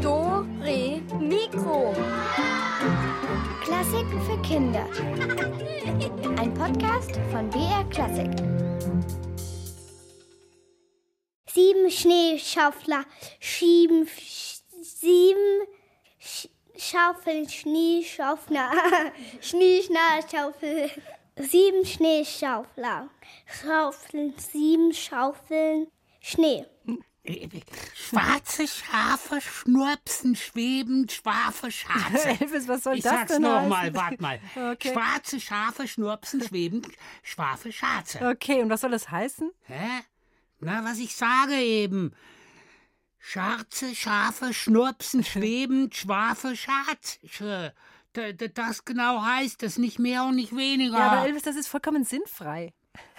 Do, Re, Mikro. Klassiken für Kinder. Ein Podcast von BR Klassik. Sieben Schneeschaufler schieben sch- sieben Sch Schaufeln Schneeschaufler Schneeschnallschaufel. Sieben Schneeschaufler schaufeln sieben Schaufeln Schnee. Schwarze Schafe schnurpsen, schweben, schwafe Schatze. Elvis, was soll ich das sag's denn noch heißen? mal, warte mal. Okay. Schwarze Schafe schnurpsen, schweben, schwafe Schatze. Okay, und was soll das heißen? Hä? Na, was ich sage eben. Schwarze Schafe schnurpsen, schweben, schwafe Schatze. Das genau heißt es, nicht mehr und nicht weniger. Ja, aber Elvis, das ist vollkommen sinnfrei.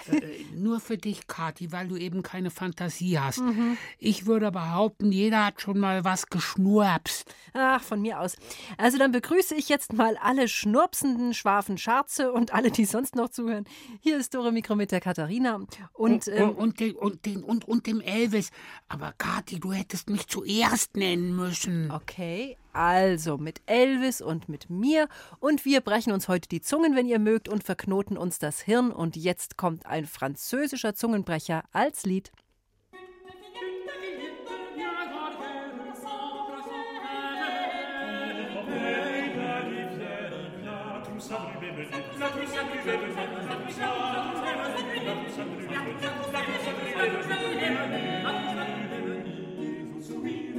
Äh, Nur für dich, Kathi, weil du eben keine Fantasie hast. Mhm. Ich würde behaupten, jeder hat schon mal was geschnurpst. Ach, von mir aus. Also dann begrüße ich jetzt mal alle schnurpsenden, schwafen Scharze und alle, die sonst noch zuhören. Hier ist Dore Mikro mit der Katharina. Und, Und, ähm, und, den, und, den, und, und dem Elvis. Aber Kathi, du hättest mich zuerst nennen müssen. Okay, also mit Elvis und mit mir. Und wir brechen uns heute die Zungen, wenn ihr mögt, und verknoten uns das Hirn. Und jetzt kommt ein französischer Zungenbrecher als Lied. Also, wie,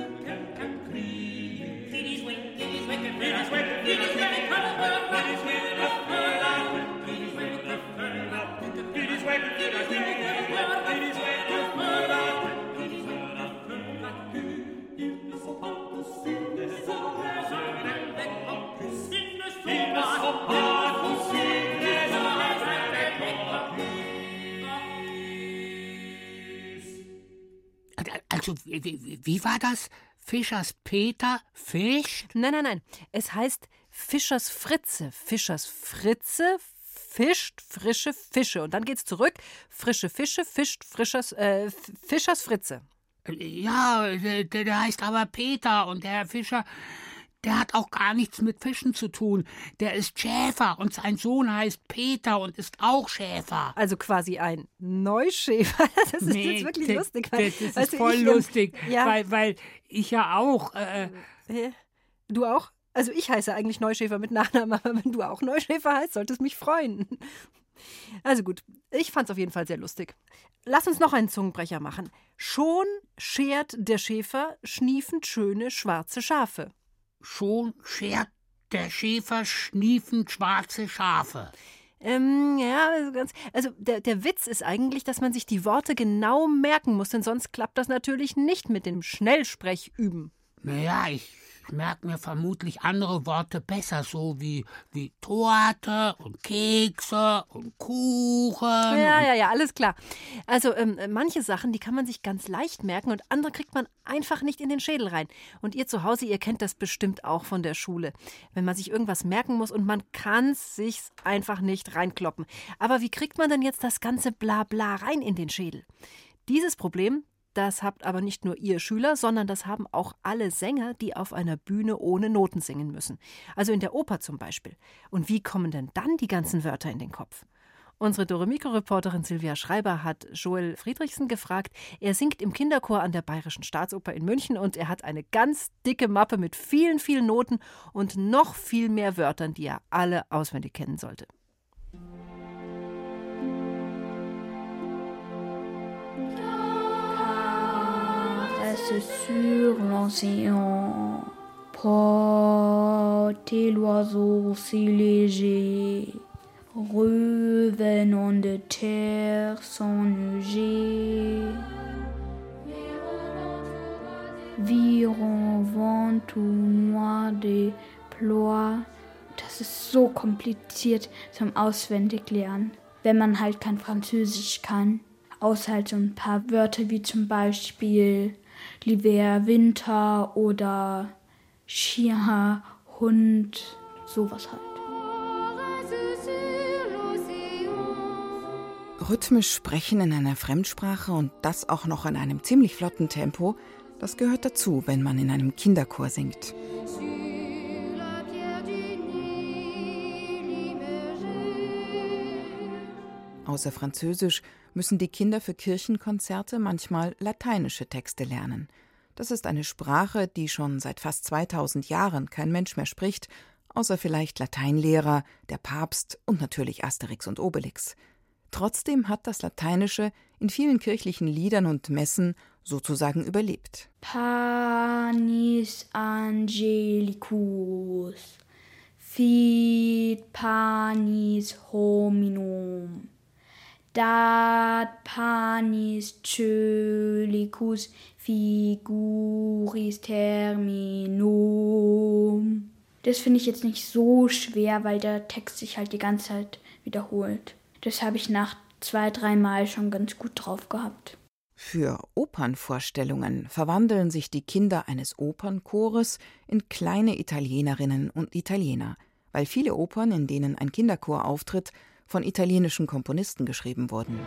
wie, wie war das? Fischers Peter fischt? Nein, nein, nein. Es heißt Fischers Fritze. Fischers Fritze fischt frische Fische. Und dann geht's zurück. Frische Fische fischt Frischers, äh, Fischers Fritze. Ja, der, der der heißt aber Peter und der Herr Fischer, der hat auch gar nichts mit Fischen zu tun. Der ist Schäfer und sein Sohn heißt Peter und ist auch Schäfer. Also quasi ein Neuschäfer. Das ist jetzt wirklich das, lustig. weil- Das, das ist voll ich, lustig, ja. weil, weil ich ja auch. Äh, Hä? Du auch? Also ich heiße eigentlich Neuschäfer mit Nachnamen, aber wenn du auch Neuschäfer heißt, sollte es mich freuen. Also gut, ich fand's auf jeden Fall sehr lustig. Lass uns noch einen Zungenbrecher machen. Schon schert der Schäfer schniefend schöne schwarze Schafe. Schon schert der Schäfer schniefend schwarze Schafe. Ähm, ja, also ganz. Also der, der Witz ist eigentlich, dass man sich die Worte genau merken muss, denn sonst klappt das natürlich nicht mit dem Schnellsprech üben. Naja, ich merke mir vermutlich andere Worte besser, so wie, wie Torte und Kekse und Kuchen. Ja, ja, ja, alles klar. Also ähm, manche Sachen, die kann man sich ganz leicht merken und andere kriegt man einfach nicht in den Schädel rein. Und ihr zu Hause, ihr kennt das bestimmt auch von der Schule. Wenn man sich irgendwas merken muss und man kann sich's einfach nicht reinkloppen. Aber wie kriegt man denn jetzt das ganze Blabla rein in den Schädel? Dieses Problem, das habt aber nicht nur ihr Schüler, sondern das haben auch alle Sänger, die auf einer Bühne ohne Noten singen müssen. Also in der Oper zum Beispiel. Und wie kommen denn dann die ganzen Wörter in den Kopf? Unsere Doremiko-Reporterin Silvia Schreiber hat Joel Friedrichsen gefragt. Er singt im Kinderchor an der Bayerischen Staatsoper in München und er hat eine ganz dicke Mappe mit vielen, vielen Noten und noch viel mehr Wörtern, die er alle auswendig kennen sollte. Reste sur l'océan, portez l'oiseau si léger, revenant de terre sans nuger. Viron vent tout noir de ploie. Das ist so kompliziert zum Auswendiglernen, wenn man halt kein Französisch kann. Außer halt so ein paar Wörter wie zum Beispiel L'hiver, Winter oder Chien, Hund, sowas halt. Rhythmisch sprechen in einer Fremdsprache und das auch noch in einem ziemlich flotten Tempo, das gehört dazu, wenn man in einem Kinderchor singt. Außer Französisch müssen die Kinder für Kirchenkonzerte manchmal lateinische Texte lernen. Das ist eine Sprache, die schon seit fast 2000 Jahren kein Mensch mehr spricht, außer vielleicht Lateinlehrer, der Papst und natürlich Asterix und Obelix. Trotzdem hat das Lateinische in vielen kirchlichen Liedern und Messen sozusagen überlebt. Panis Angelicus, fit panis hominum dat panis coelicus figuris terminum. Das finde ich jetzt nicht so schwer, weil der Text sich halt die ganze Zeit wiederholt. Das habe ich nach zwei, dreimal schon ganz gut drauf gehabt. Für Opernvorstellungen verwandeln sich die Kinder eines Opernchores in kleine Italienerinnen und Italiener, weil viele Opern, in denen ein Kinderchor auftritt, von italienischen Komponisten geschrieben wurden.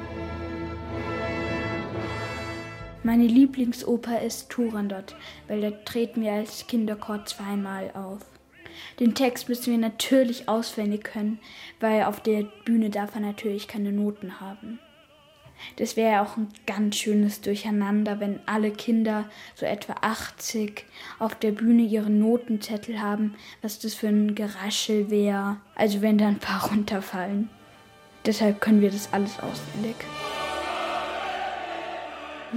Meine Lieblingsoper ist Turandot, weil da treten wir als Kinderchor zweimal auf. Den Text müssen wir natürlich auswendig können, weil auf der Bühne darf er natürlich keine Noten haben. Das wäre ja auch ein ganz schönes Durcheinander, wenn alle Kinder, so etwa 80, auf der Bühne ihre Notenzettel haben, was das für ein Geraschel wäre. Also wenn da ein paar runterfallen. Deshalb können wir das alles auswendig.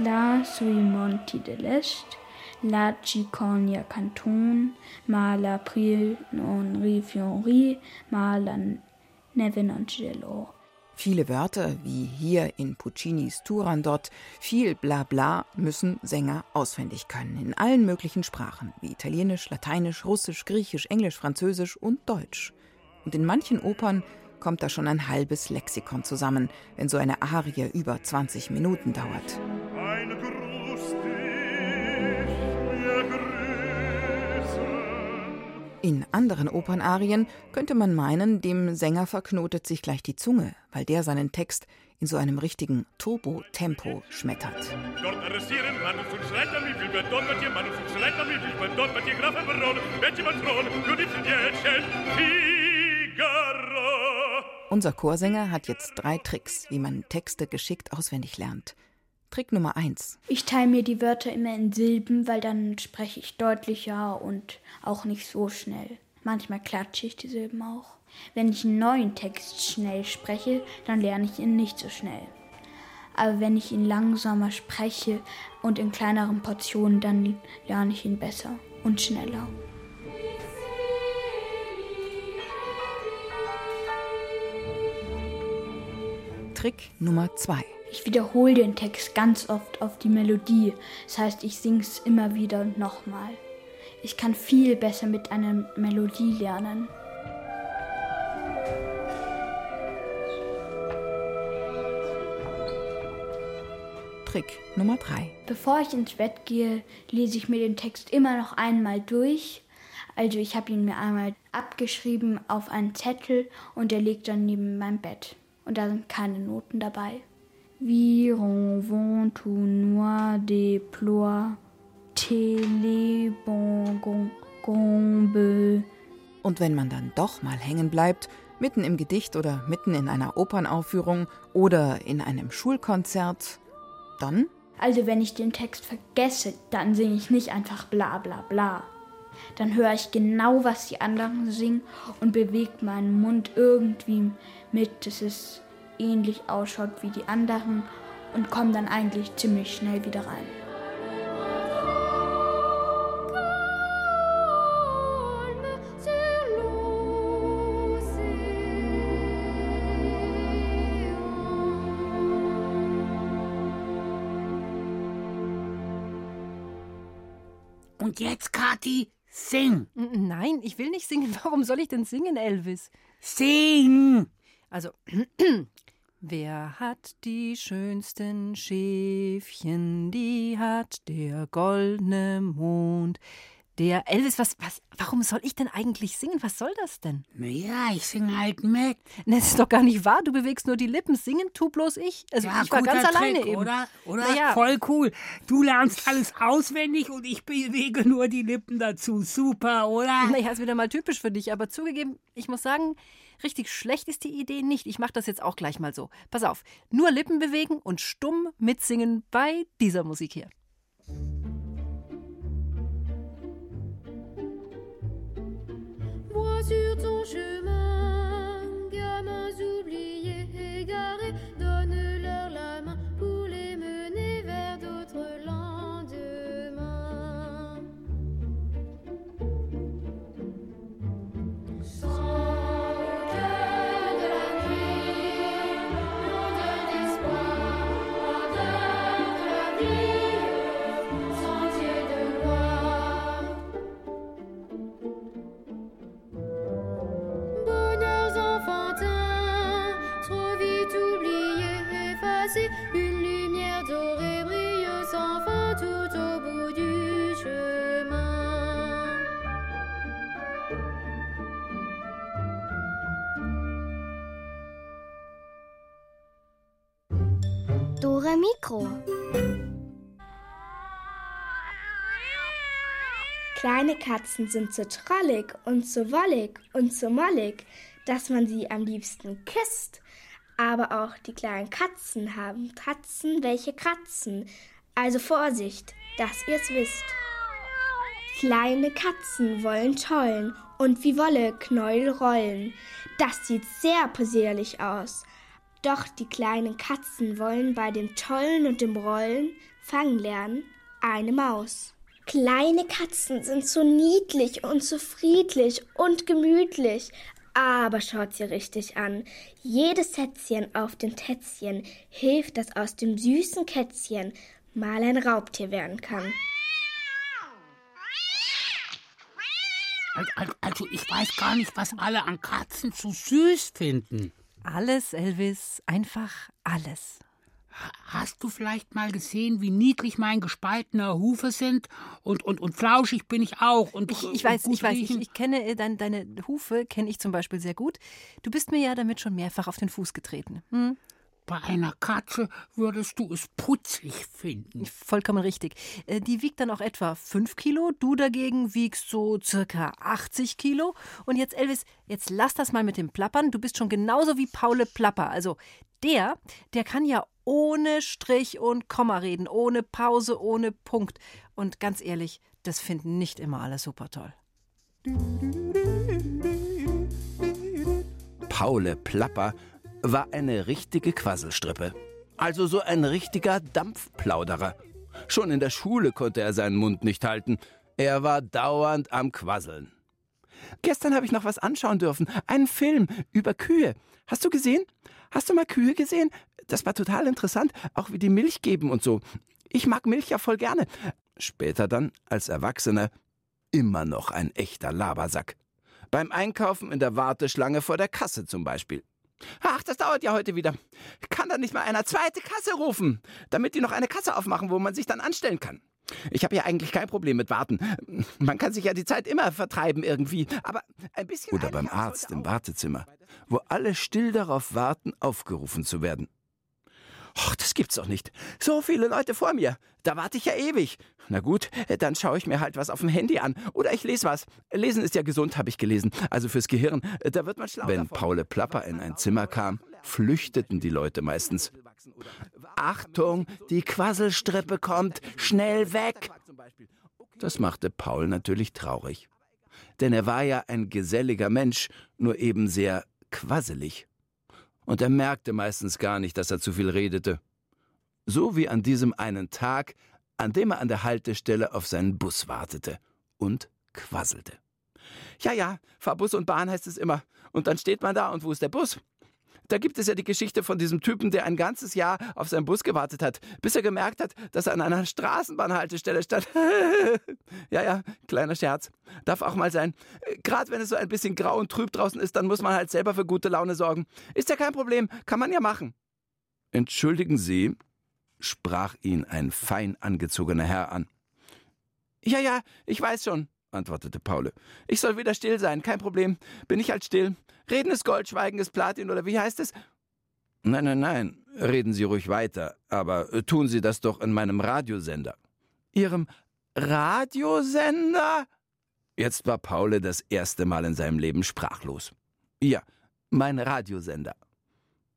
La sui monti dell'est, la cicogna canton, ma l'April non rifiori, ma la neve non gelo. Viele Wörter, wie hier in Puccinis Turandot, viel Blabla müssen Sänger auswendig können, in allen möglichen Sprachen, wie Italienisch, Lateinisch, Russisch, Griechisch, Englisch, Französisch und Deutsch. Und in manchen Opern kommt da schon ein halbes Lexikon zusammen, wenn so eine Arie über 20 Minuten dauert. In anderen Opernarien könnte man meinen, dem Sänger verknotet sich gleich die Zunge, weil der seinen Text in so einem richtigen Turbo-Tempo schmettert. Unser Chorsänger hat jetzt drei Tricks, wie man Texte geschickt auswendig lernt. Trick Nummer eins. Ich teile mir die Wörter immer in Silben, weil dann spreche ich deutlicher und auch nicht so schnell. Manchmal klatsche ich die Silben auch. Wenn ich einen neuen Text schnell spreche, dann lerne ich ihn nicht so schnell. Aber wenn ich ihn langsamer spreche und in kleineren Portionen, dann lerne ich ihn besser und schneller. Trick Nummer zwei. Ich wiederhole den Text ganz oft auf die Melodie. Das heißt, ich singe es immer wieder und nochmal. Ich kann viel besser mit einer Melodie lernen. Trick Nummer 3. Bevor ich ins Bett gehe, lese ich mir den Text immer noch einmal durch. Also ich habe ihn mir einmal abgeschrieben auf einen Zettel und der liegt dann neben meinem Bett. Und da sind keine Noten dabei. Viron vont tout noir déploie Telebongombe. Und wenn man dann doch mal hängen bleibt, mitten im Gedicht oder mitten in einer Opernaufführung oder in einem Schulkonzert, dann? Also wenn ich den Text vergesse, dann singe ich nicht einfach bla bla bla. Dann höre ich genau, was die anderen singen und bewege meinen Mund irgendwie mit. Das ist ähnlich ausschaut wie die anderen und komme dann eigentlich ziemlich schnell wieder rein. Und jetzt, Kathi, sing. Nein, ich will nicht singen. Warum soll ich denn singen, Elvis? Sing! Also, Wer hat die schönsten Schäfchen, die hat der goldene Mond. der. Elvis, was, was, warum soll ich denn eigentlich singen? Was soll das denn? Naja, ich singe halt mit. Das ist doch gar nicht wahr. Du bewegst nur die Lippen. Singen tu bloß ich. Also Ja, ich war ganz alleine Trick, eben. oder? Oder? Naja. Voll cool. Du lernst alles auswendig und ich bewege nur die Lippen dazu. Super, oder? Naja, ist wieder mal typisch für dich. Aber zugegeben, ich muss sagen, richtig schlecht ist die Idee nicht. Ich mache das jetzt auch gleich mal so. Pass auf. Nur Lippen bewegen und stumm mitsingen bei dieser Musik hier. Vois sur ton chemin, gamins oubliés, égarés, Kleine Katzen sind so trollig und so wollig und so mollig, dass man sie am liebsten küsst. Aber auch die kleinen Katzen haben Tatzen, welche kratzen. Also Vorsicht, dass ihr's wisst. Kleine Katzen wollen tollen und wie Wolle Knäuel rollen. Das sieht sehr possierlich aus. Doch die kleinen Katzen wollen bei dem Tollen und dem Rollen fangen lernen eine Maus. Kleine Katzen sind so niedlich und so friedlich und gemütlich. Aber schaut sie richtig an. Jedes Sätzchen auf dem Tätzchen hilft, dass aus dem süßen Kätzchen mal ein Raubtier werden kann. Al- al- Also, ich weiß gar nicht, was alle an Katzen so süß finden. Alles, Elvis, einfach alles. Hast du vielleicht mal gesehen, wie niedlich mein gespaltener Hufe sind? Und, und, und flauschig bin ich auch. Und, Ich, ich weiß, ich weiß, ich, ich kenne äh, dein, deine Hufe, kenne ich zum Beispiel sehr gut. Du bist mir ja damit schon mehrfach auf den Fuß getreten. Hm? Bei einer Katze würdest du es putzig finden. Vollkommen richtig. Äh, Die wiegt dann auch etwa 5 Kilo. Du dagegen wiegst so circa 80 Kilo. Und jetzt, Elvis, jetzt lass das mal mit dem Plappern. Du bist schon genauso wie Paule Plapper. Also der, der kann ja ohne Strich und Komma reden, ohne Pause, ohne Punkt. Und ganz ehrlich, das finden nicht immer alle super toll. Paule Plapper war eine richtige Quasselstrippe. Also so ein richtiger Dampfplauderer. Schon in der Schule konnte er seinen Mund nicht halten. Er war dauernd am Quasseln. Gestern habe ich noch was anschauen dürfen. Einen Film über Kühe. Hast du gesehen? Hast du mal Kühe gesehen? Das war total interessant, auch wie die Milch geben und so. Ich mag Milch ja voll gerne. Später dann, als Erwachsener, immer noch ein echter Labersack. Beim Einkaufen in der Warteschlange vor der Kasse zum Beispiel. Ach, das dauert ja heute wieder. Kann da nicht mal einer zweite Kasse rufen, damit die noch eine Kasse aufmachen, wo man sich dann anstellen kann? Ich habe ja eigentlich kein Problem mit Warten. Man kann sich ja die Zeit immer vertreiben irgendwie, aber ein bisschen. Oder beim Arzt im Wartezimmer, wo alle still darauf warten, aufgerufen zu werden. Och, das gibt's doch nicht. So viele Leute vor mir. Da warte ich ja ewig. Na gut, dann schaue ich mir halt was auf dem Handy an. Oder ich lese was. Lesen ist ja gesund, habe ich gelesen. Also fürs Gehirn. Da wird man schlau. Wenn Paule Plapper in ein Zimmer kam, flüchteten die Leute meistens. Achtung, die Quasselstrippe kommt. Schnell weg. Das machte Paul natürlich traurig. Denn er war ja ein geselliger Mensch, nur eben sehr quasselig und er merkte meistens gar nicht, dass er zu viel redete. So wie an diesem einen Tag, an dem er an der Haltestelle auf seinen Bus wartete und quasselte. Ja, ja, fahr Bus und Bahn heißt es immer. Und dann steht man da und wo ist der Bus? Da gibt es ja die Geschichte von diesem Typen, der ein ganzes Jahr auf seinen Bus gewartet hat, bis er gemerkt hat, dass er an einer Straßenbahnhaltestelle stand. ja, ja, kleiner Scherz. Darf auch mal sein. Gerade wenn es so ein bisschen grau und trüb draußen ist, dann muss man halt selber für gute Laune sorgen. Ist ja kein Problem, kann man ja machen. Entschuldigen Sie, sprach ihn ein fein angezogener Herr an. Ja, ja, ich weiß schon, antwortete Paule. Ich soll wieder still sein, kein Problem. Bin ich halt still. Reden ist Gold, Schweigen ist Platin, oder wie heißt es? Nein, nein, nein, reden Sie ruhig weiter, aber äh, tun Sie das doch in meinem Radiosender. Ihrem Radiosender? Jetzt war Paule das erste Mal in seinem Leben sprachlos. Ja, mein Radiosender.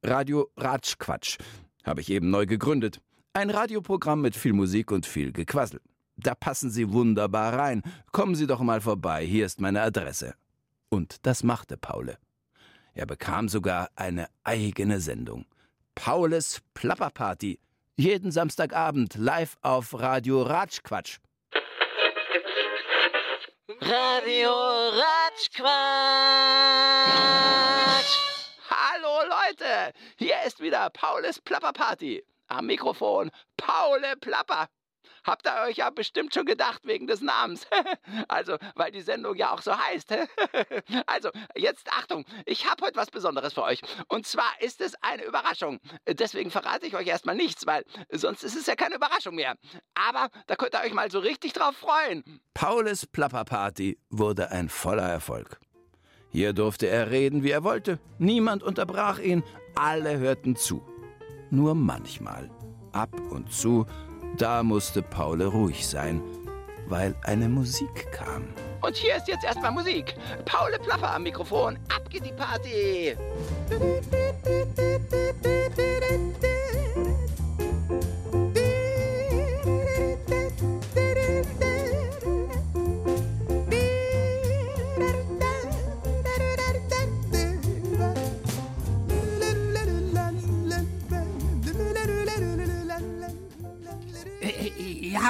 Radio Ratschquatsch habe ich eben neu gegründet. Ein Radioprogramm mit viel Musik und viel Gequassel. Da passen Sie wunderbar rein. Kommen Sie doch mal vorbei, hier ist meine Adresse. Und das machte Paule. Er bekam sogar eine eigene Sendung. Paules Plapperparty. Jeden Samstagabend live auf Radio Ratschquatsch. Radio Ratschquatsch. Hallo Leute, hier ist wieder Paules Plapperparty. Am Mikrofon Paule Plapper. Habt ihr euch ja bestimmt schon gedacht wegen des Namens. also, weil die Sendung ja auch so heißt. also, jetzt Achtung, ich habe heute was Besonderes für euch. Und zwar ist es eine Überraschung. Deswegen verrate ich euch erstmal nichts, weil sonst ist es ja keine Überraschung mehr. Aber da könnt ihr euch mal so richtig drauf freuen. Paules Plapperparty wurde ein voller Erfolg. Hier durfte er reden, wie er wollte. Niemand unterbrach ihn. Alle hörten zu. Nur manchmal, ab und zu, da musste Paule ruhig sein, weil eine Musik kam. Und hier ist jetzt erstmal Musik. Paule Plapper am Mikrofon. Ab geht die Party.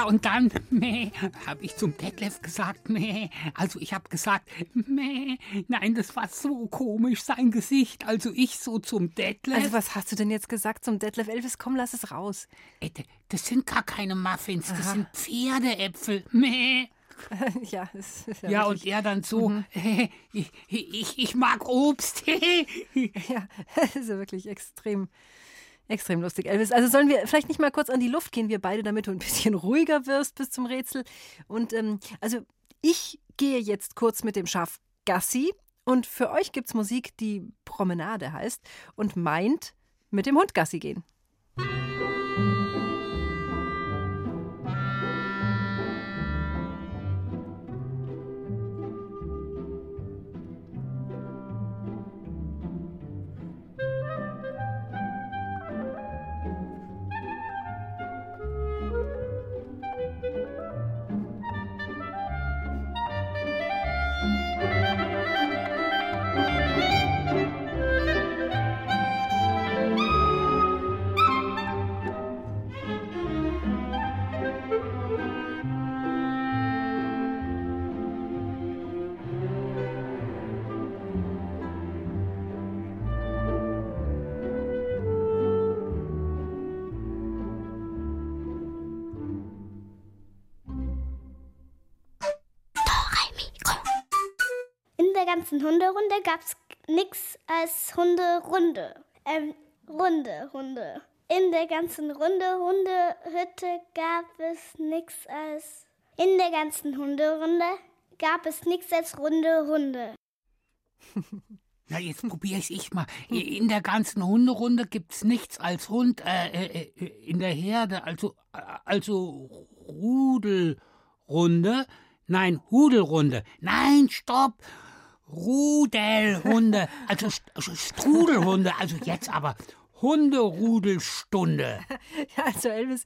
Ja, und dann, meh, habe ich zum Detlef gesagt, meh. Also ich habe gesagt, meh. Nein, das war so komisch, sein Gesicht. Also ich so zum Detlef. Also was hast du denn jetzt gesagt zum Detlef Elvis? Komm, lass es raus. Äh, Das sind gar keine Muffins, das sind Pferdeäpfel. Meh. ja, das ist ja, Ja, und er dann so, äh, ich, ich, ich mag Obst. ja, das ist ja wirklich extrem, extrem lustig. Elvis, also sollen wir vielleicht nicht mal kurz an die Luft gehen, wir beide, damit du ein bisschen ruhiger wirst bis zum Rätsel. Und ähm, also ich gehe jetzt kurz mit dem Schaf Gassi und für euch gibt's Musik, die Promenade heißt und meint mit dem Hund Gassi gehen. Hunderunde gab's nix als Hunderunde. Ähm, Runde, Hunde. In der ganzen Runde, Hundehütte gab es nix als. In der ganzen Hunderunde gab es nix als Runde, Hunde. Na, jetzt probier's ich mal. In der ganzen Hunderunde gibt's nichts als Hund äh, äh, äh, in der Herde, also äh, also Rudelrunde. Nein, Hudelrunde. Nein, stopp. Rudelhunde, also St also Strudelhunde, also jetzt aber Hunderudelstunde. Ja, also Elvis,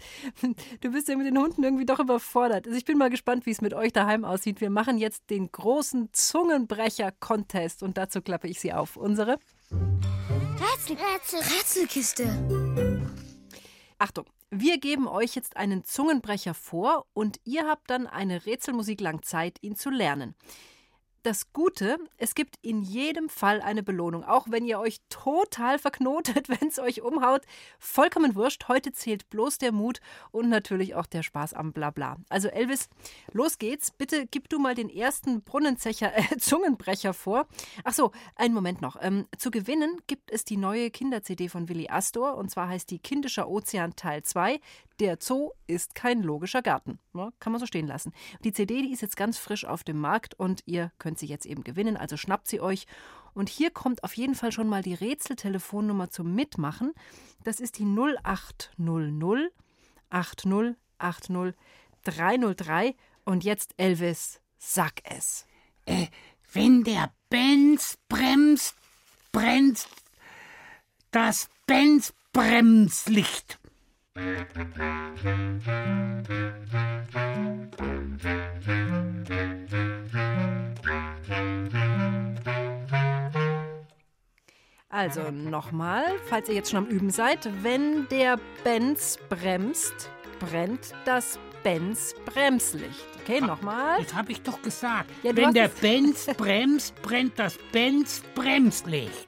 du bist ja mit den Hunden irgendwie doch überfordert. Also ich bin mal gespannt, wie es mit euch daheim aussieht. Wir machen jetzt den großen Zungenbrecher-Contest und dazu klappe ich sie auf. Unsere Rätsel, Rätsel, Rätselkiste. Achtung, wir geben euch jetzt einen Zungenbrecher vor und ihr habt dann eine Rätselmusik lang Zeit, ihn zu lernen. Das Gute, es gibt in jedem Fall eine Belohnung, auch wenn ihr euch total verknotet, wenn es euch umhaut. Vollkommen wurscht, heute zählt bloß der Mut und natürlich auch der Spaß am Blabla. Also Elvis, los geht's. Bitte gib du mal den ersten Brunnenzecher, äh, Zungenbrecher vor. Ach so, einen Moment noch. Ähm, zu gewinnen gibt es die neue Kinder-CD von Willi Astor und zwar heißt die Kindischer Ozean Teil 2. Der Zoo ist kein logischer Garten. Ja, kann man so stehen lassen. Die CD, die ist jetzt ganz frisch auf dem Markt und ihr könnt sie jetzt eben gewinnen, also schnappt sie euch. Und hier kommt auf jeden Fall schon mal die Rätseltelefonnummer zum Mitmachen. Das ist die 0800 80 80 303. Und jetzt, Elvis, sag es. Äh, wenn der Benz bremst, brennt das Benz Bremslicht. Also nochmal, falls ihr jetzt schon am Üben seid, wenn der Benz bremst, brennt das Benz Bremslicht. Okay, nochmal. Das habe ich doch gesagt. Ja, wenn der Benz bremst, brennt das Benz Bremslicht.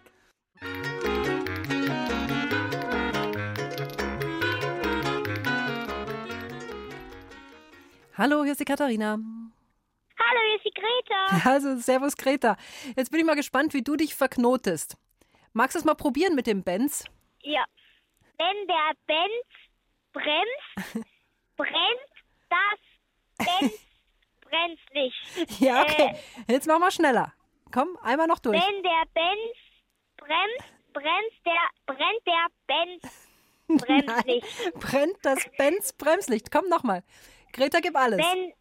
Hallo, hier ist die Katharina. Hallo, hier ist die Greta. Also, Servus Greta. Jetzt bin ich mal gespannt, wie du dich verknotest. Magst du es mal probieren mit dem Benz? Ja. Wenn der Benz bremst, brennt das Benz Bremslicht. Ja, okay. Jetzt mach mal schneller. Komm, einmal noch durch. Wenn der Benz bremst, brennt der, brennt der Benz Bremslicht. Brennt das Benz Bremslicht. Komm nochmal. Greta, gib alles. Wenn,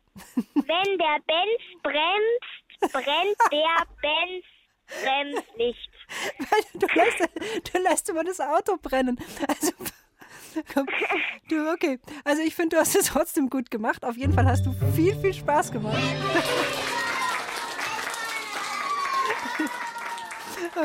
wenn der Benz bremst, brennt der Benz Bremslicht. Du lässt, du lässt immer das Auto brennen. Also, komm, du, okay. Also ich finde, du hast es trotzdem gut gemacht. Auf jeden Fall hast du viel, viel Spaß gemacht.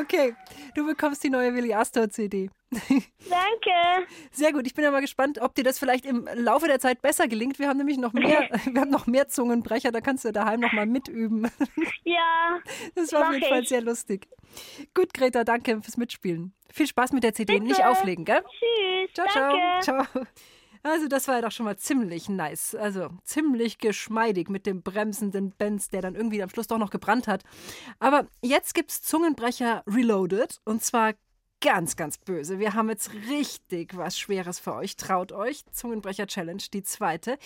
Okay, du bekommst die neue Willi Astor CD. Danke. Sehr gut. Ich bin ja mal gespannt, ob dir das vielleicht im Laufe der Zeit besser gelingt. Wir haben nämlich noch mehr, wir haben noch mehr Zungenbrecher. Da kannst du daheim noch mal mitüben. Ja. Das war auf jeden Fall ich. sehr lustig. Gut, Greta, danke fürs Mitspielen. Viel Spaß mit der CD. Nicht Bitte. auflegen, gell? Tschüss. Ciao, Danke. ciao. Ciao. Also, das war ja doch schon mal ziemlich nice. Also, ziemlich geschmeidig mit dem bremsenden Benz, der dann irgendwie am Schluss doch noch gebrannt hat. Aber jetzt gibt's Zungenbrecher Reloaded und zwar ganz, ganz böse. Wir haben jetzt richtig was Schweres für euch. Traut euch. Zungenbrecher Challenge, die zweite.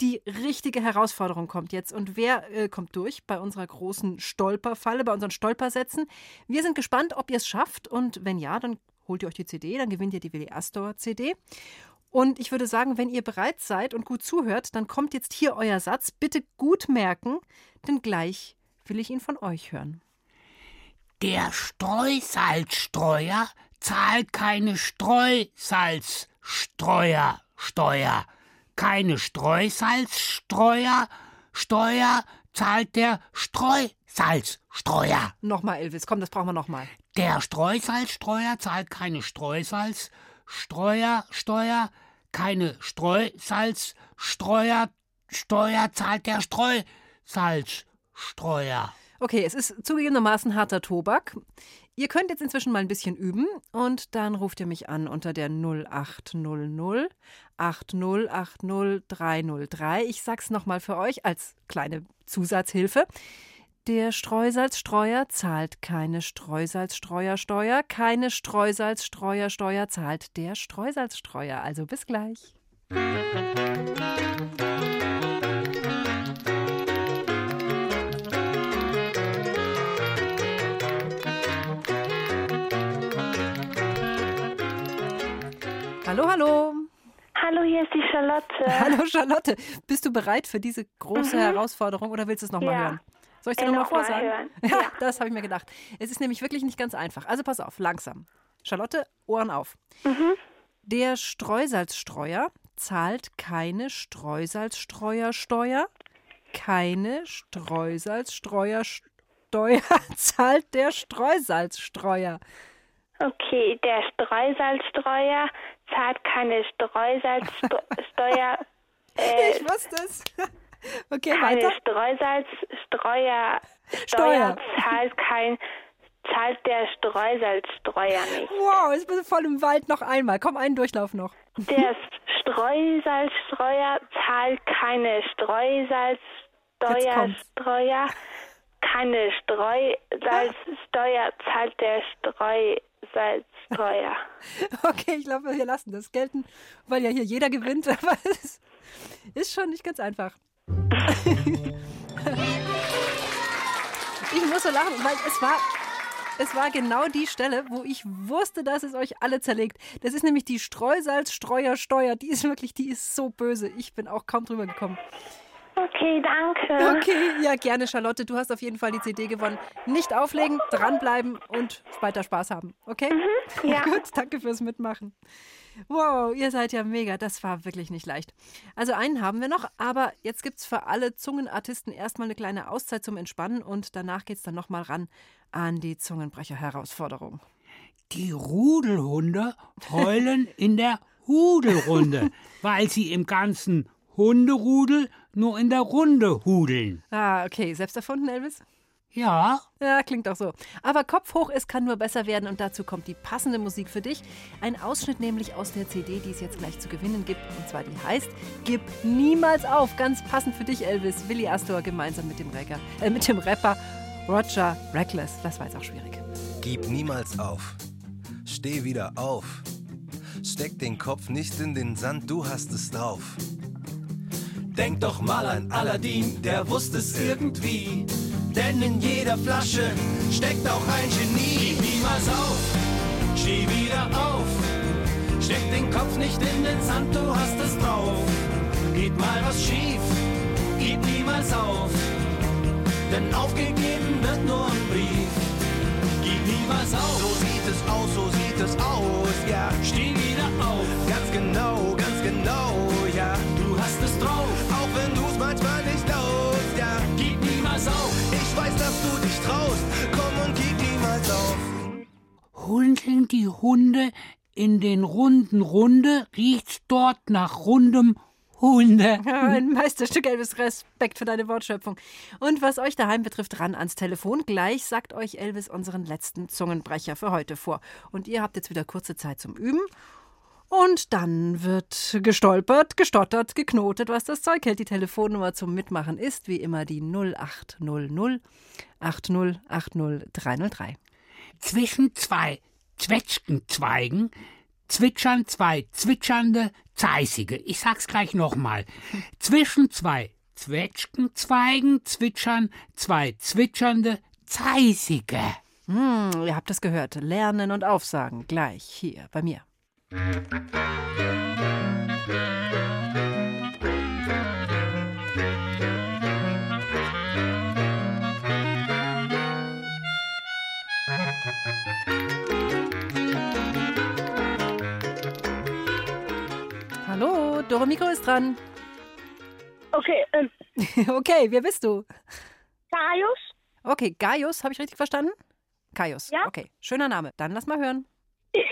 Die richtige Herausforderung kommt jetzt. Und wer äh, kommt durch bei unserer großen Stolperfalle, bei unseren Stolpersätzen? Wir sind gespannt, ob ihr es schafft. Und wenn ja, dann holt ihr euch die CD, dann gewinnt ihr die Willi Astor CD. Und ich würde sagen, wenn ihr bereit seid und gut zuhört, dann kommt jetzt hier euer Satz. Bitte gut merken, denn gleich will ich ihn von euch hören. Der Streusalzstreuer zahlt keine Streusalzstreuer Steuer. Keine Streusalzstreuer Steuer zahlt der Streusalzstreuer. Nochmal, Elvis, komm, das brauchen wir nochmal. Der Streusalzstreuer zahlt keine Streusalzstreuer Steuer. Keine Streusalzstreuer Steuer zahlt der Streusalzstreuer. Okay, es ist zugegebenermaßen harter Tobak. Ihr könnt jetzt inzwischen mal ein bisschen üben und dann ruft ihr mich an unter der 0800 8080 303. Ich sag's nochmal für euch als kleine Zusatzhilfe. Der Streusalzstreuer zahlt keine Streusalzstreuersteuer, keine Streusalzstreuersteuer zahlt der Streusalzstreuer. Also bis gleich. Hallo, hallo. Hallo, hier ist die Charlotte. Hallo Charlotte. Bist du bereit für diese große Herausforderung oder willst du es nochmal Ja. hören? Soll ich dir nochmal noch mal vorsagen? hören. Ja, Ja. das habe ich mir gedacht. Es ist nämlich wirklich nicht ganz einfach. Also pass auf, langsam. Charlotte, Ohren auf. Mhm. Der Streusalzstreuer zahlt keine Streusalzstreuersteuer. Keine Streusalzstreuersteuer zahlt der Streusalzstreuer. Okay, der Streusalzstreuer zahlt keine Streusalzsteuer. Äh, Ich wusste es. Okay, keine weiter. Streusalzstreuer Steuer. Steuer zahlt kein zahlt der Streusalzstreuer nicht. Wow, jetzt bist du voll im Wald noch einmal. Komm, einen Durchlauf noch. Der Streusalzstreuer zahlt keine Streusalzsteuer. Streuer. Keine Streusalzsteuer zahlt der Streusalzsteuer. Okay, ich glaube, wir lassen das gelten, weil ja hier jeder gewinnt. Aber es Ist schon nicht ganz einfach. Ich muss so lachen, weil es war, es war genau die Stelle, wo ich wusste, dass es euch alle zerlegt. Das ist nämlich die Streusalzstreuersteuer. Die ist wirklich, die ist so böse. Ich bin auch kaum drüber gekommen. Okay, danke. Okay, ja, gerne, Charlotte. Du hast auf jeden Fall die CD gewonnen. Nicht auflegen, dranbleiben und weiter Spaß haben. Okay? Mhm, ja. Gut, danke fürs Mitmachen. Wow, ihr seid ja mega. Das war wirklich nicht leicht. Also einen haben wir noch, aber jetzt gibt es für alle Zungenartisten erstmal eine kleine Auszeit zum Entspannen und danach geht es dann nochmal ran an die Zungenbrecher-Herausforderung. Die Rudelhunde heulen in der Hudelrunde, weil sie im ganzen Hunderudel nur in der Runde hudeln. Ah, okay. Selbst erfunden, Elvis? Ja, Ja, klingt auch so. Aber Kopf hoch, es kann nur besser werden und dazu kommt die passende Musik für dich. Ein Ausschnitt nämlich aus der CD, die es jetzt gleich zu gewinnen gibt. Und zwar die heißt Gib niemals auf. Ganz passend für dich, Elvis. Willi Astor gemeinsam mit dem, Rapper, äh, mit dem Rapper Roger Reckless. Das war jetzt auch schwierig. Gib niemals auf. Steh wieder auf. Steck den Kopf nicht in den Sand, du hast es drauf. Denk doch mal an Aladdin, der wusste es irgendwie. Denn in jeder Flasche steckt auch ein Genie. Gib niemals auf, steh wieder auf. Steck den Kopf nicht in den Sand, du hast es drauf. Geht mal was schief, gib niemals auf. Denn aufgegeben wird nur ein Brief. Gib niemals auf. So sieht es aus, so sieht es aus, ja. Steh wieder auf. Ganz genau, ganz genau, hundeln die Hunde in den runden Runde, riecht's dort nach rundem Hunde. Ein Meisterstück, Elvis. Respekt für deine Wortschöpfung. Und was euch daheim betrifft, ran ans Telefon. Gleich sagt euch Elvis unseren letzten Zungenbrecher für heute vor. Und ihr habt jetzt wieder kurze Zeit zum Üben. Und dann wird gestolpert, gestottert, geknotet, was das Zeug hält. Die Telefonnummer zum Mitmachen ist wie immer die 0800 8080 303. Zwischen zwei Zwetschgenzweigen zwitschern zwei zwitschernde Zeisige. Ich sag's gleich nochmal. Zwischen zwei Zwetschgenzweigen zwitschern zwei zwitschernde Zeisige. Hm, ihr habt es gehört. Lernen und Aufsagen gleich hier bei mir. Hallo, Dore Mikro ist dran. Okay, ähm, Okay, wer bist du? Gaius, Okay, Gaius, habe ich richtig verstanden? Gaius. Ja. Okay, schöner Name. Dann lass mal hören. ich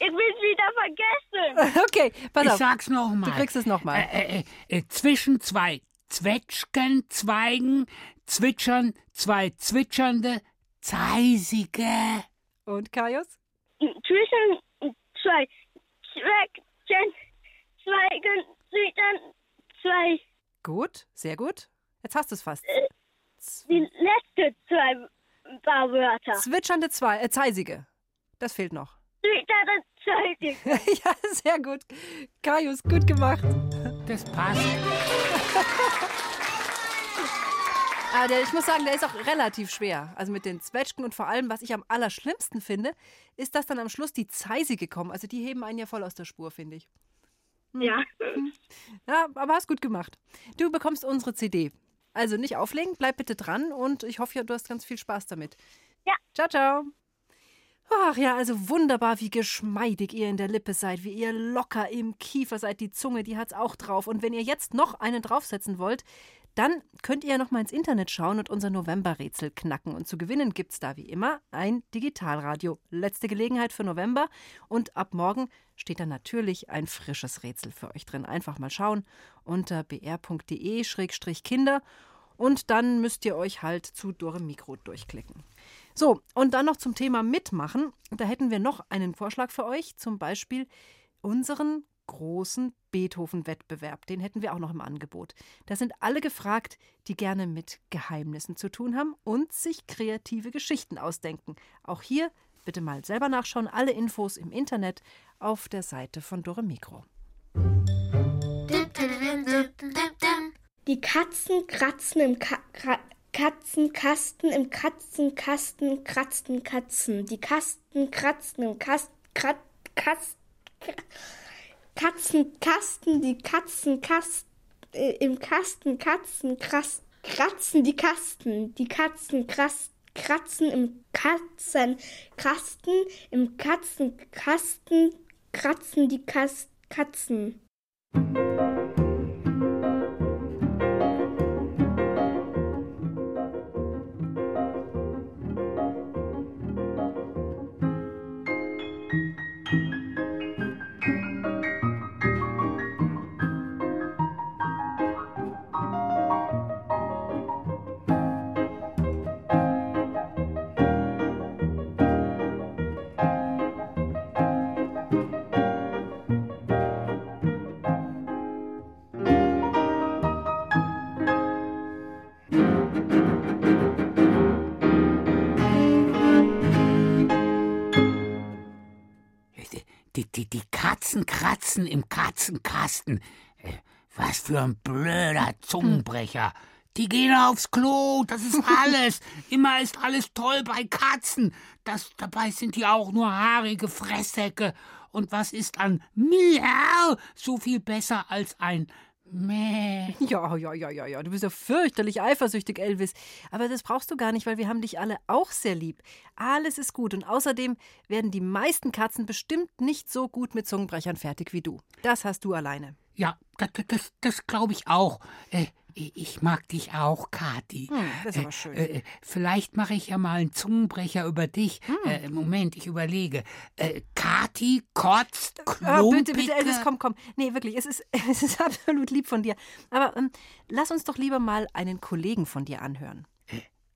will wieder vergessen. Okay, pass Ich auf. sag's Du nochmal. kriegst es nochmal. Äh, äh, äh, zwischen zwei Zwetschgenzweigen zwitschern zwei zwitschernde Zeisige. Und Kaius? Zwischen zwei Zwecken, Zweigen, Zwitschern, zwei, Gut, sehr gut. Jetzt hast du es fast. die letzte zwei paar Wörter. Zwitschernde zwei, äh, Zeisige. Das fehlt noch. Zwitschernde Zeige. ja, sehr gut. Kaius, gut gemacht. Das passt. Aber der, ich muss sagen, der ist auch relativ schwer. Also mit den Zwetschgen und vor allem, was ich am allerschlimmsten finde, ist, dass dann am Schluss die Zeisige kommen. Also die heben einen ja voll aus der Spur, finde ich. Ja. Ja, aber hast gut gemacht. Du bekommst unsere CD. Also nicht auflegen, bleib bitte dran und ich hoffe, du hast ganz viel Spaß damit. Ja. Ciao, ciao. Ach ja, also wunderbar, wie geschmeidig ihr in der Lippe seid, wie ihr locker im Kiefer seid. Die Zunge, die hat's auch drauf. Und wenn ihr jetzt noch einen draufsetzen wollt, dann könnt ihr ja noch mal ins Internet schauen und unser November-Rätsel knacken. Und zu gewinnen gibt's da wie immer ein Digitalradio. Letzte Gelegenheit für November. Und ab morgen steht da natürlich ein frisches Rätsel für euch drin. Einfach mal schauen unter br.de-kinder. Und dann müsst ihr euch halt zu Dore Mikro durchklicken. So, und dann noch zum Thema Mitmachen. Da hätten wir noch einen Vorschlag für euch, zum Beispiel unseren großen Beethoven-Wettbewerb. Den hätten wir auch noch im Angebot. Da sind alle gefragt, die gerne mit Geheimnissen zu tun haben und sich kreative Geschichten ausdenken. Auch hier bitte mal selber nachschauen. Alle Infos im Internet auf der Seite von Dore Mikro. Die Katzen kratzen im Ka Kra Katzenkasten, im Katzenkasten kratzen Katzen. Die Kasten kratzen im Kast Krat Kast Katzenkasten, die Katzenkast äh, im Kasten Katzen krass, kratzen die Kasten. Die Katzen krass, kratzen im Katzenkasten, im Katzenkasten kratzen die Kas Katzen. Katzenkasten. Äh, Was für ein blöder Zungenbrecher. Die gehen aufs Klo, das ist alles. Immer ist alles toll bei Katzen. Das, dabei sind die auch nur haarige Fresssäcke. Und was ist an Miau so viel besser als ein Mäh? Ja, ja, ja, ja, ja. Du bist ja fürchterlich eifersüchtig, Elvis. Aber das brauchst du gar nicht, weil wir haben dich alle auch sehr lieb. Alles ist gut. Und außerdem werden die meisten Katzen bestimmt nicht so gut mit Zungenbrechern fertig wie du. Das hast du alleine. Ja, das, das, das glaube ich auch. Äh, ich mag dich auch, Kathi. Hm, das ist aber schön. Äh, äh, vielleicht mache ich ja mal einen Zungenbrecher über dich. Hm. Äh, Moment, ich überlege. Äh, Kathi kotzt klumpige... bitte, bitte, Elvis, komm, komm. Nee, wirklich, es ist, es ist absolut lieb von dir. Aber ähm, lass uns doch lieber mal einen Kollegen von dir anhören.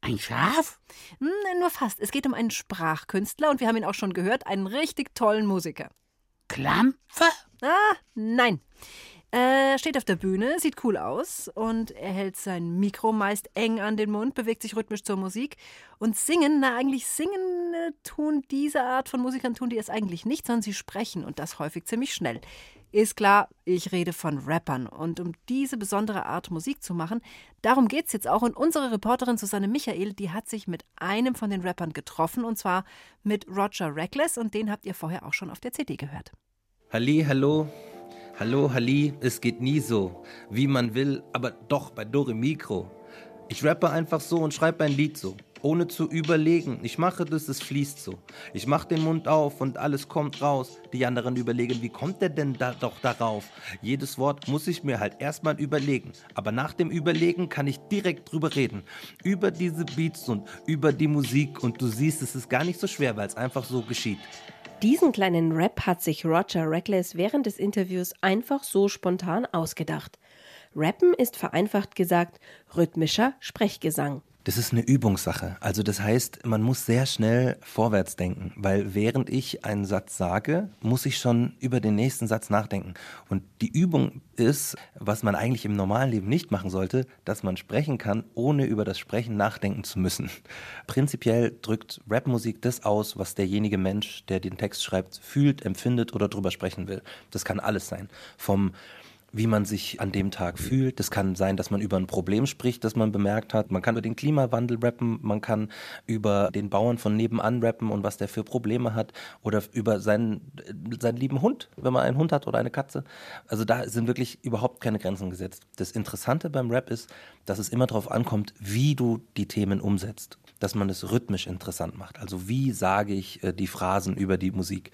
Ein Schaf? Hm, nur fast. Es geht um einen Sprachkünstler und wir haben ihn auch schon gehört, einen richtig tollen Musiker. Klampfe? Ah, nein. Er steht auf der Bühne, sieht cool aus und er hält sein Mikro meist eng an den Mund, bewegt sich rhythmisch zur Musik. Und singen, na eigentlich singen äh, tun diese Art von Musikern tun die es eigentlich nicht, sondern sie sprechen und das häufig ziemlich schnell. Ist klar, ich rede von Rappern und um diese besondere Art Musik zu machen, darum geht's jetzt auch und unsere Reporterin Susanne Michael, die hat sich mit einem von den Rappern getroffen und zwar mit Roger Reckless und den habt ihr vorher auch schon auf der CD gehört. Halli, hallo. Hallo, Halli, es geht nie so, wie man will, aber doch bei Dore Mikro. Ich rappe einfach so und schreibe ein Lied so, ohne zu überlegen. Ich mache das, es fließt so. Ich mach den Mund auf und alles kommt raus. Die anderen überlegen, wie kommt der denn da doch darauf? Jedes Wort muss ich mir halt erstmal überlegen. Aber nach dem Überlegen kann ich direkt drüber reden. Über diese Beats und über die Musik. Und du siehst, es ist gar nicht so schwer, weil es einfach so geschieht. Diesen kleinen Rap hat sich Roger Reckless während des Interviews einfach so spontan ausgedacht. Rappen ist vereinfacht gesagt rhythmischer Sprechgesang. Das ist eine Übungssache. Also das heißt, man muss sehr schnell vorwärts denken, weil während ich einen Satz sage, muss ich schon über den nächsten Satz nachdenken. Und die Übung ist, was man eigentlich im normalen Leben nicht machen sollte, dass man sprechen kann, ohne über das Sprechen nachdenken zu müssen. Prinzipiell drückt Rapmusik das aus, was derjenige Mensch, der den Text schreibt, fühlt, empfindet oder drüber sprechen will. Das kann alles sein. Vom wie man sich an dem Tag fühlt. Das kann sein, dass man über ein Problem spricht, das man bemerkt hat. Man kann über den Klimawandel rappen, man kann über den Bauern von nebenan rappen und was der für Probleme hat oder über seinen, seinen lieben Hund, wenn man einen Hund hat oder eine Katze. Also da sind wirklich überhaupt keine Grenzen gesetzt. Das Interessante beim Rap ist, dass es immer darauf ankommt, wie du die Themen umsetzt. Dass man es rhythmisch interessant macht. Also wie sage ich äh, die Phrasen über die Musik.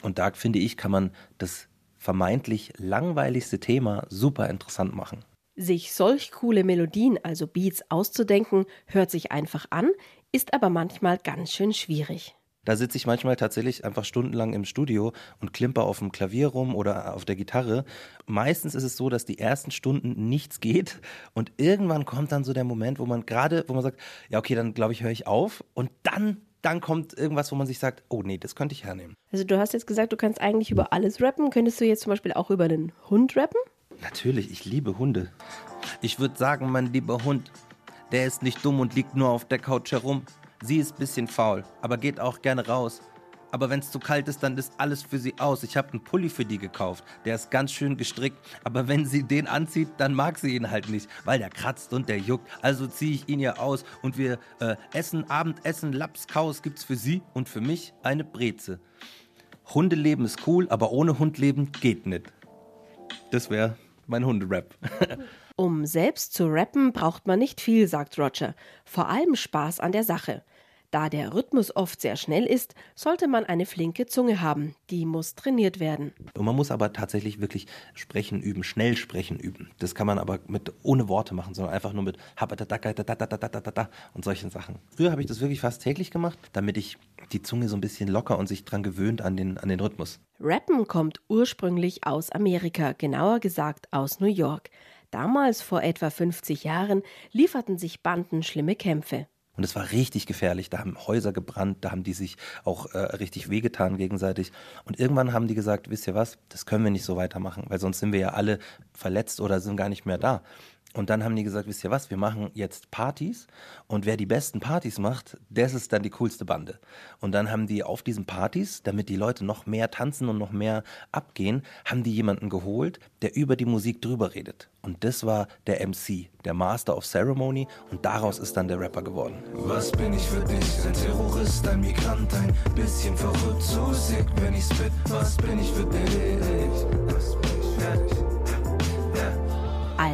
Und da finde ich, kann man das vermeintlich langweiligste Thema super interessant machen. Sich solch coole Melodien, also Beats, auszudenken, hört sich einfach an, ist aber manchmal ganz schön schwierig. Da sitze ich manchmal tatsächlich einfach stundenlang im Studio und klimper auf dem Klavier rum oder auf der Gitarre. Meistens ist es so, dass die ersten Stunden nichts geht und irgendwann kommt dann so der Moment, wo man gerade, wo man sagt, ja okay, dann glaube ich, höre ich auf und dann dann kommt irgendwas, wo man sich sagt, oh nee, das könnte ich hernehmen. Also du hast jetzt gesagt, du kannst eigentlich über alles rappen. Könntest du jetzt zum Beispiel auch über einen Hund rappen? Natürlich, ich liebe Hunde. Ich würde sagen, mein lieber Hund, der ist nicht dumm und liegt nur auf der Couch herum. Sie ist ein bisschen faul, aber geht auch gerne raus. Aber wenn es zu kalt ist, dann ist alles für sie aus. Ich habe einen Pulli für die gekauft, der ist ganz schön gestrickt, aber wenn sie den anzieht, dann mag sie ihn halt nicht, weil der kratzt und der juckt. Also ziehe ich ihn ja aus und wir äh, essen Abendessen, Lapskaus gibt's für sie und für mich eine Breze. Hundeleben ist cool, aber ohne Hund leben geht nicht. Das wäre mein Hunderap. Um selbst zu rappen, braucht man nicht viel, sagt Roger. Vor allem Spaß an der Sache. Da der Rhythmus oft sehr schnell ist, sollte man eine flinke Zunge haben. Die muss trainiert werden. Und man muss aber tatsächlich wirklich sprechen üben, schnell sprechen üben. Das kann man aber mit ohne Worte machen, sondern einfach nur mit und solchen Sachen. Früher habe ich das wirklich fast täglich gemacht, damit ich die Zunge so ein bisschen locker und sich dran gewöhnt an den, an den Rhythmus. Rappen kommt ursprünglich aus Amerika, genauer gesagt aus New York. Damals, vor etwa 50 Jahren, lieferten sich Banden schlimme Kämpfe. Und es war richtig gefährlich. Da haben Häuser gebrannt, da haben die sich auch äh, richtig wehgetan gegenseitig. Und irgendwann haben die gesagt, wisst ihr was, das können wir nicht so weitermachen, weil sonst sind wir ja alle verletzt oder sind gar nicht mehr da. Und dann haben die gesagt, wisst ihr was, wir machen jetzt Partys und wer die besten Partys macht, das ist dann die coolste Bande. Und dann haben die auf diesen Partys, damit die Leute noch mehr tanzen und noch mehr abgehen, haben die jemanden geholt, der über die Musik drüber redet. Und das war der MC, der Master of Ceremony und daraus ist dann der Rapper geworden. Was bin ich für dich? Ein Terrorist, ein Migrant, ein bisschen verrückt, so sick, wenn ich spit. Was bin ich für dich?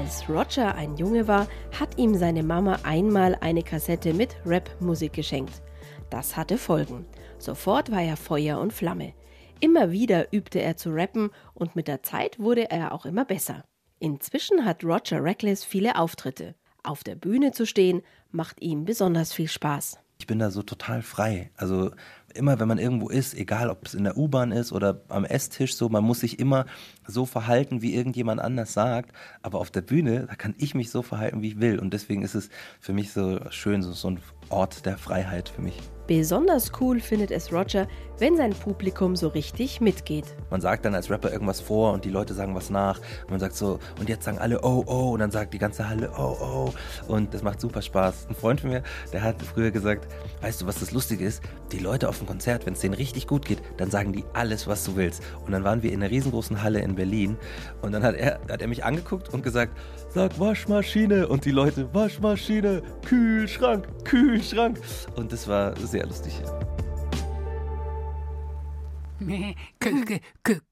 Als Roger ein Junge war, hat ihm seine Mama einmal eine Kassette mit Rap-Musik geschenkt. Das hatte Folgen. Sofort war er Feuer und Flamme. Immer wieder übte er zu rappen und mit der Zeit wurde er auch immer besser. Inzwischen hat Roger Reckless viele Auftritte. Auf der Bühne zu stehen macht ihm besonders viel Spaß. Ich bin da so total frei. Also immer, wenn man irgendwo ist, egal ob es in der U-Bahn ist oder am Esstisch, so, man muss sich immer so verhalten, wie irgendjemand anders sagt. Aber auf der Bühne, da kann ich mich so verhalten, wie ich will. Und deswegen ist es für mich so schön, so, so ein Ort der Freiheit für mich. Besonders cool findet es Roger, wenn sein Publikum so richtig mitgeht. Man sagt dann als Rapper irgendwas vor und die Leute sagen was nach. Und man sagt so, und jetzt sagen alle oh, oh, und dann sagt die ganze Halle oh, oh. Und das macht super Spaß. Ein Freund von mir, der hat früher gesagt, weißt du, was das Lustige ist? Die Leute auf dem Konzert, wenn es denen richtig gut geht, dann sagen die alles, was du willst. Und dann waren wir in einer riesengroßen Halle in Berlin und dann hat er, hat er mich angeguckt und gesagt, sag Waschmaschine. Und die Leute, Waschmaschine, Kühlschrank, Kühlschrank. Und das war sehr lustig.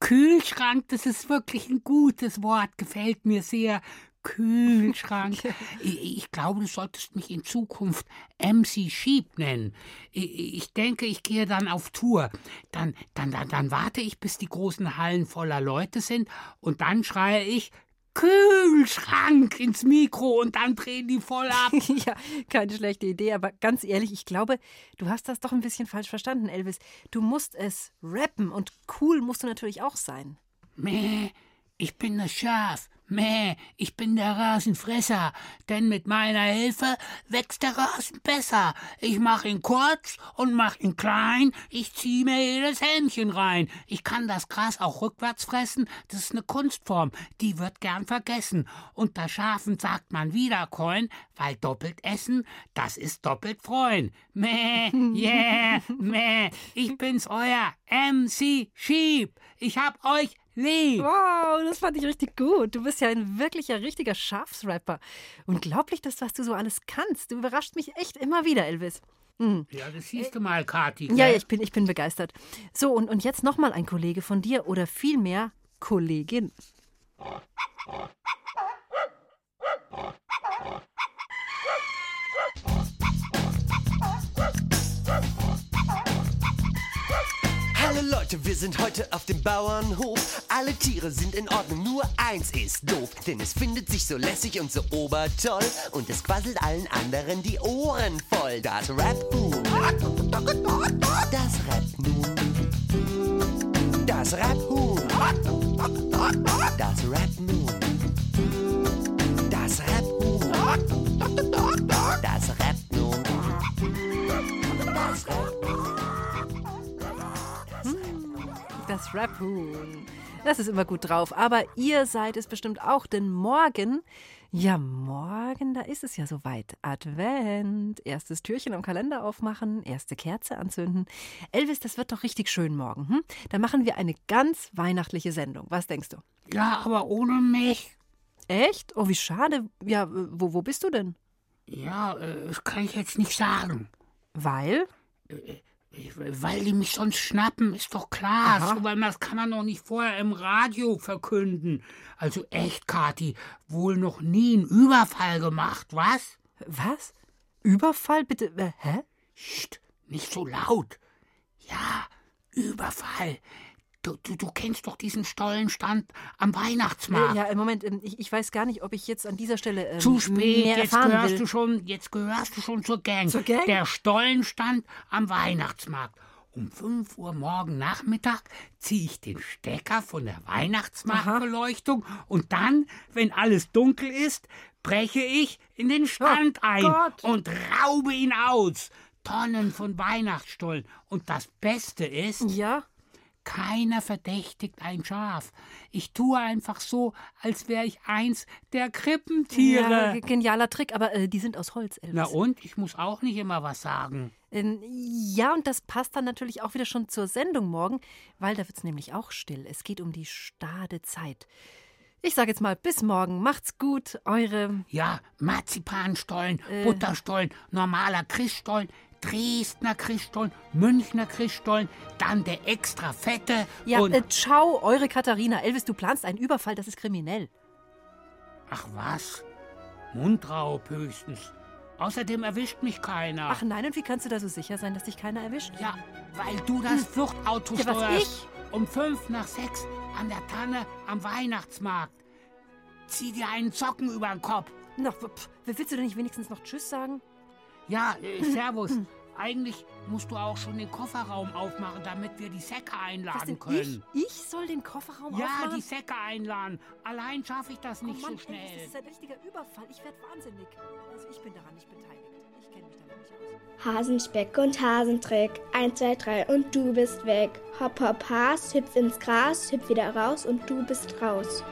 Kühlschrank, das ist wirklich ein gutes Wort, gefällt mir sehr. Kühlschrank. Ich, ich glaube, du solltest mich in Zukunft MC Sheep nennen. Ich, ich denke, ich gehe dann auf Tour. Dann, dann, dann, dann warte ich, bis die großen Hallen voller Leute sind und dann schreie ich Kühlschrank ins Mikro und dann drehen die voll ab. ja, keine schlechte Idee, aber ganz ehrlich, ich glaube, du hast das doch ein bisschen falsch verstanden, Elvis. Du musst es rappen und cool musst du natürlich auch sein. Meh, ich bin das Schaf. Meh, ich bin der Rasenfresser, denn mit meiner Hilfe wächst der Rasen besser. Ich mach ihn kurz und mach ihn klein, ich zieh mir jedes Hähnchen rein. Ich kann das Gras auch rückwärts fressen, das ist eine Kunstform, die wird gern vergessen. Unter Schafen sagt man Wiederkäuen, weil doppelt essen, das ist doppelt freuen. Meh, yeah, meh, ich bin's euer MC Sheep. Ich hab euch lieb. Wow, das fand ich richtig gut. Du bist ja ein wirklicher, richtiger Schafsrapper. Unglaublich, das, was du so alles kannst. Du überrascht mich echt immer wieder, Elvis. Mhm. Ja, das siehst du mal, Kathi. Ja, ich bin, ich bin begeistert. So, und, und jetzt nochmal ein Kollege von dir oder vielmehr Kollegin. Hallo Leute, wir sind heute auf dem Bauernhof. Alle Tiere sind in Ordnung, nur eins ist doof. Denn es findet sich so lässig und so obertoll. Und es quasselt allen anderen die Ohren voll. Das Rap-Huhn. Das Rap-Nun. Das Rap-Huhn. Das Rap-Nun. Das Rap-Huhn. Das Rap-Nun. Das Rap Das Rap-Huhn. Das ist immer gut drauf. Aber ihr seid es bestimmt auch, denn morgen Ja, morgen, da ist es ja soweit. Advent. Erstes Türchen am Kalender aufmachen, erste Kerze anzünden. Elvis, das wird doch richtig schön morgen. Hm? Da machen wir eine ganz weihnachtliche Sendung. Was denkst du? Ja, aber ohne mich. Echt? Oh, wie schade. Ja, wo, wo bist du denn? Ja, äh, das kann ich jetzt nicht sagen. Weil? Weil die mich sonst schnappen, ist doch klar. Aha. So, weil das kann man doch nicht vorher im Radio verkünden. Also echt, Kathi, wohl noch nie einen Überfall gemacht, was? Was? Überfall? Bitte, äh, hä? Psst, nicht so laut. Ja, Überfall. Du, du, du kennst doch diesen Stollenstand am Weihnachtsmarkt. Ja, im Moment, ähm, ich, ich weiß gar nicht, ob ich jetzt an dieser Stelle ähm, Zu spät, mehr jetzt gehörst will. du schon, jetzt gehörst du schon zur Gang. Zur Gang? Der Stollenstand am Weihnachtsmarkt. Um 5 Uhr morgen Nachmittag ziehe ich den Stecker von der Weihnachtsmarktbeleuchtung und dann, wenn alles dunkel ist, breche ich in den Stand ein Oh Gott. und raube ihn aus. Tonnen von Weihnachtsstollen. Und das Beste ist, Ja? Keiner verdächtigt ein Schaf. Ich tue einfach so, als wäre ich eins der Krippentiere. Ja, ge- genialer Trick, aber äh, die sind aus Holz, Elvis. Na und? Ich muss auch nicht immer was sagen. Ähm, Ja, und das passt dann natürlich auch wieder schon zur Sendung morgen, weil da wird es nämlich auch still. Es geht um die stade Zeit. Ich sage jetzt mal bis morgen. Macht's gut, eure. Ja, Marzipanstollen, Äh. Butterstollen, normaler Christstollen, Dresdner Christstollen, Münchner Christstollen, dann der extra fette Ja, und... äh, ciao, eure Katharina. Elvis, du planst einen Überfall, das ist kriminell. Ach was? Mundraub höchstens. Außerdem erwischt mich keiner. Ach nein, und wie kannst du da so sicher sein, dass dich keiner erwischt? Ja, weil du das Fluchtauto Ja, was, steuerst. ich? Um fünf nach sechs an der Tanne am Weihnachtsmarkt. Zieh dir einen Zocken über den Kopf. Noch, pff, willst du denn nicht wenigstens noch Tschüss sagen? Ja, äh, servus. Eigentlich musst du auch schon den Kofferraum aufmachen, damit wir die Säcke Was einladen denn können. ich? Ich soll den Kofferraum Ja, aufmachen? die Säcke einladen. Allein schaffe ich das nicht oh Mann, so schnell. Elvis, das ist ein richtiger Überfall. Ich werde wahnsinnig. Also ich bin daran nicht beteiligt. Ich kenne mich damit nicht aus. Hasenspeck und Hasentrick. 1, 2, 3 und du bist weg. Hopp, hopp, Has, hüpf ins Gras, hüpf wieder raus und du bist raus.